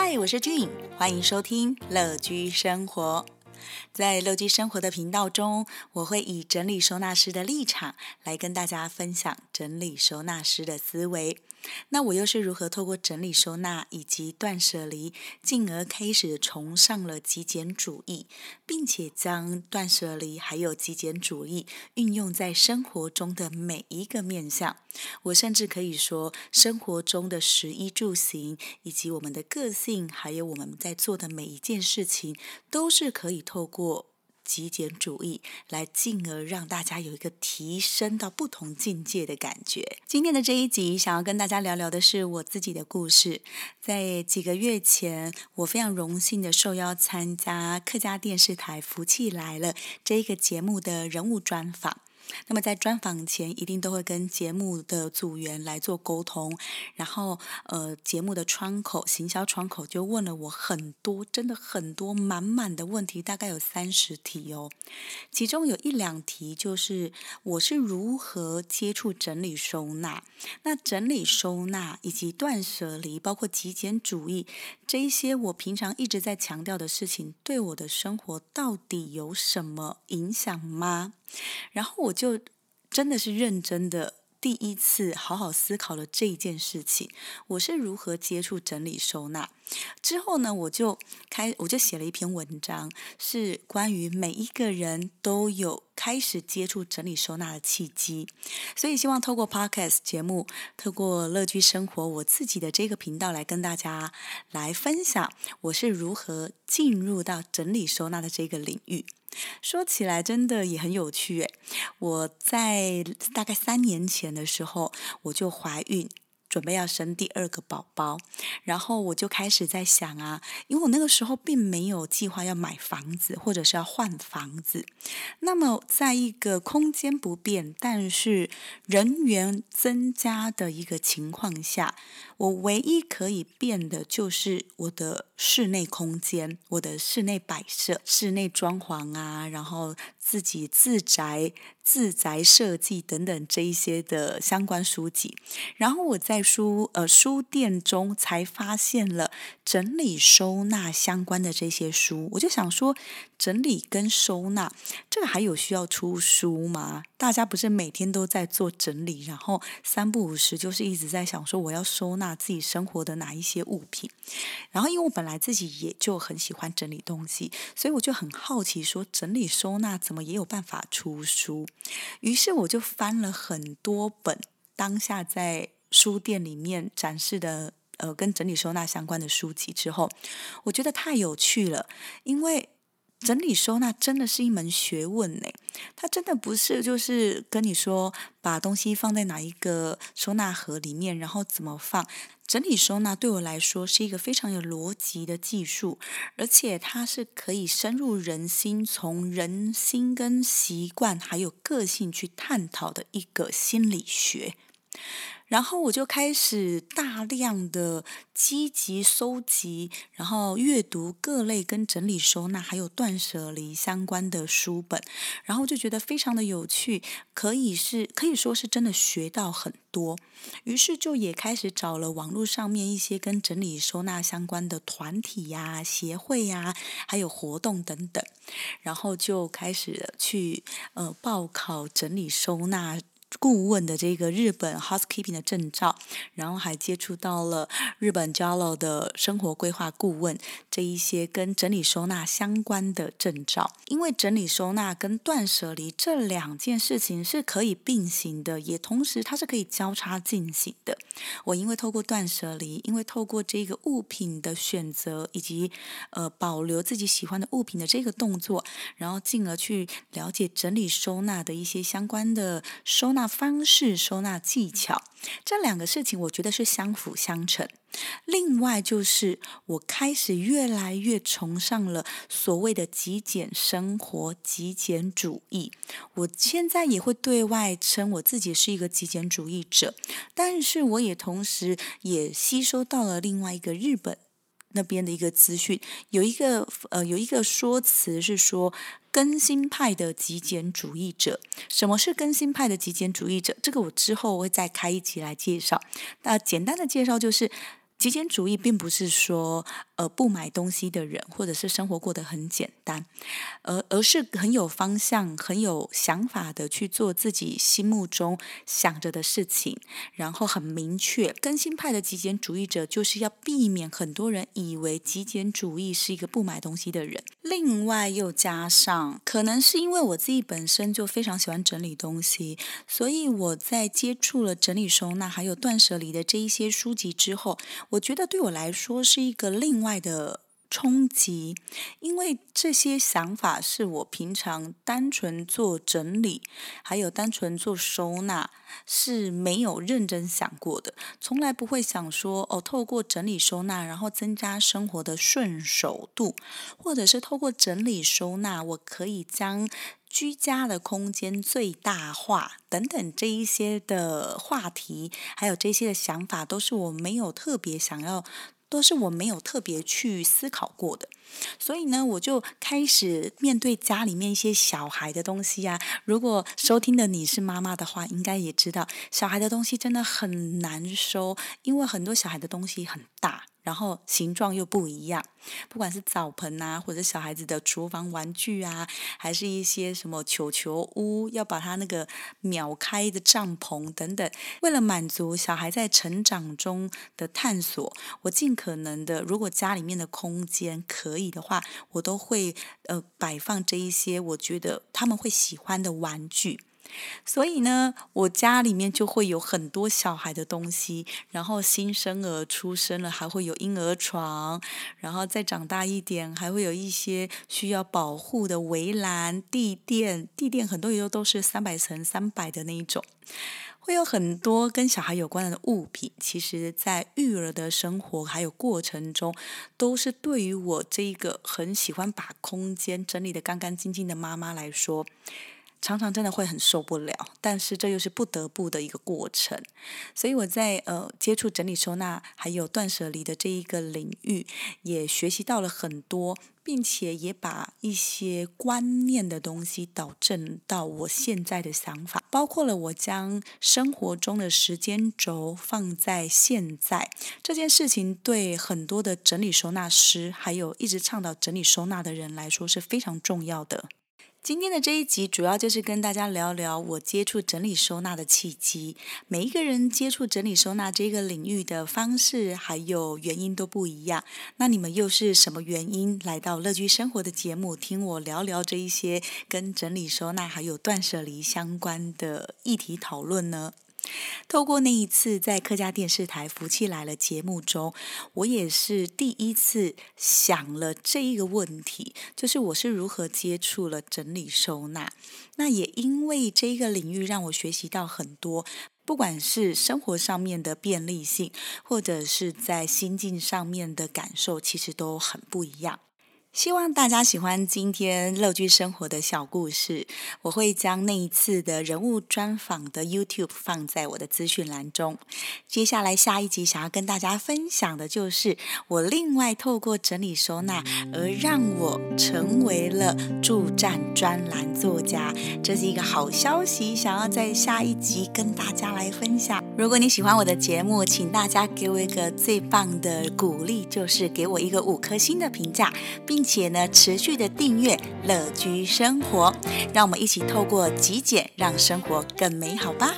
嗨，我是俊，欢迎收听乐居生活。在乐居生活的频道中，我会以整理收纳师的立场来跟大家分享整理收纳师的思维。那我又是如何透过整理收纳以及断舍离，进而开始崇尚了极简主义，并且将断舍离还有极简主义运用在生活中的每一个面向？我甚至可以说，生活中的食衣住行，以及我们的个性，还有我们在做的每一件事情，都是可以透过。极简主义，来进而让大家有一个提升到不同境界的感觉。今天的这一集，想要跟大家聊聊的是我自己的故事。在几个月前，我非常荣幸的受邀参加客家电视台《福气来了》这一个节目的人物专访。那么在专访前，一定都会跟节目的组员来做沟通，然后呃，节目的窗口行销窗口就问了我很多，真的很多满满的问题，大概有三十题哦。其中有一两题就是我是如何接触整理收纳，那整理收纳以及断舍离，包括极简主义这一些，我平常一直在强调的事情，对我的生活到底有什么影响吗？然后我就真的是认真的第一次好好思考了这一件事情，我是如何接触整理收纳。之后呢，我就开我就写了一篇文章，是关于每一个人都有开始接触整理收纳的契机。所以希望透过 Podcast 节目，透过乐居生活我自己的这个频道来跟大家来分享，我是如何进入到整理收纳的这个领域。说起来真的也很有趣诶，我在大概三年前的时候，我就怀孕。准备要生第二个宝宝，然后我就开始在想啊，因为我那个时候并没有计划要买房子或者是要换房子，那么在一个空间不变，但是人员增加的一个情况下，我唯一可以变的就是我的室内空间，我的室内摆设、室内装潢啊，然后自己自宅。自宅设计等等这一些的相关书籍，然后我在书呃书店中才发现了整理收纳相关的这些书，我就想说，整理跟收纳这个还有需要出书吗？大家不是每天都在做整理，然后三不五时就是一直在想说我要收纳自己生活的哪一些物品，然后因为我本来自己也就很喜欢整理东西，所以我就很好奇说整理收纳怎么也有办法出书。于是我就翻了很多本当下在书店里面展示的呃跟整理收纳相关的书籍之后，我觉得太有趣了，因为整理收纳真的是一门学问呢。它真的不是就是跟你说把东西放在哪一个收纳盒里面，然后怎么放。整体收纳对我来说是一个非常有逻辑的技术，而且它是可以深入人心，从人心跟习惯还有个性去探讨的一个心理学。然后我就开始大量的积极收集，然后阅读各类跟整理收纳还有断舍离相关的书本，然后就觉得非常的有趣，可以是可以说是真的学到很多。于是就也开始找了网络上面一些跟整理收纳相关的团体呀、协会呀，还有活动等等，然后就开始去呃报考整理收纳。顾问的这个日本 housekeeping 的证照，然后还接触到了日本 JALO 的生活规划顾问这一些跟整理收纳相关的证照。因为整理收纳跟断舍离这两件事情是可以并行的，也同时它是可以交叉进行的。我因为透过断舍离，因为透过这个物品的选择以及呃保留自己喜欢的物品的这个动作，然后进而去了解整理收纳的一些相关的收纳。那方式、收纳技巧，这两个事情我觉得是相辅相成。另外就是，我开始越来越崇尚了所谓的极简生活、极简主义。我现在也会对外称我自己是一个极简主义者，但是我也同时也吸收到了另外一个日本那边的一个资讯，有一个呃有一个说辞是说。更新派的极简主义者，什么是更新派的极简主义者？这个我之后会再开一集来介绍。那简单的介绍就是，极简主义并不是说，呃，不买东西的人，或者是生活过得很简单，而而是很有方向、很有想法的去做自己心目中想着的事情，然后很明确。更新派的极简主义者就是要避免很多人以为极简主义是一个不买东西的人。另外又加上，可能是因为我自己本身就非常喜欢整理东西，所以我在接触了整理收纳还有断舍离的这一些书籍之后。我觉得对我来说是一个另外的冲击，因为这些想法是我平常单纯做整理，还有单纯做收纳是没有认真想过的，从来不会想说哦，透过整理收纳，然后增加生活的顺手度，或者是透过整理收纳，我可以将。居家的空间最大化等等这一些的话题，还有这些的想法，都是我没有特别想要，都是我没有特别去思考过的。所以呢，我就开始面对家里面一些小孩的东西啊。如果收听的你是妈妈的话，应该也知道，小孩的东西真的很难收，因为很多小孩的东西很大。然后形状又不一样，不管是澡盆啊，或者小孩子的厨房玩具啊，还是一些什么球球屋，要把它那个秒开的帐篷等等，为了满足小孩在成长中的探索，我尽可能的，如果家里面的空间可以的话，我都会呃摆放这一些我觉得他们会喜欢的玩具。所以呢，我家里面就会有很多小孩的东西，然后新生儿出生了，还会有婴儿床，然后再长大一点，还会有一些需要保护的围栏、地垫，地垫很多也都都是三百乘三百的那一种，会有很多跟小孩有关的物品。其实，在育儿的生活还有过程中，都是对于我这一个很喜欢把空间整理的干干净净的妈妈来说。常常真的会很受不了，但是这又是不得不的一个过程。所以我在呃接触整理收纳还有断舍离的这一个领域，也学习到了很多，并且也把一些观念的东西导正到我现在的想法，包括了我将生活中的时间轴放在现在这件事情，对很多的整理收纳师，还有一直倡导整理收纳的人来说是非常重要的。今天的这一集主要就是跟大家聊聊我接触整理收纳的契机。每一个人接触整理收纳这个领域的方式还有原因都不一样。那你们又是什么原因来到乐居生活的节目，听我聊聊这一些跟整理收纳还有断舍离相关的议题讨论呢？透过那一次在客家电视台《福气来了》节目中，我也是第一次想了这一个问题，就是我是如何接触了整理收纳。那也因为这一个领域让我学习到很多，不管是生活上面的便利性，或者是在心境上面的感受，其实都很不一样。希望大家喜欢今天乐居生活的小故事。我会将那一次的人物专访的 YouTube 放在我的资讯栏中。接下来下一集想要跟大家分享的就是我另外透过整理收纳而让我成为了助战专栏作家，这是一个好消息，想要在下一集跟大家来分享。如果你喜欢我的节目，请大家给我一个最棒的鼓励，就是给我一个五颗星的评价，并且呢持续的订阅乐居生活，让我们一起透过极简让生活更美好吧。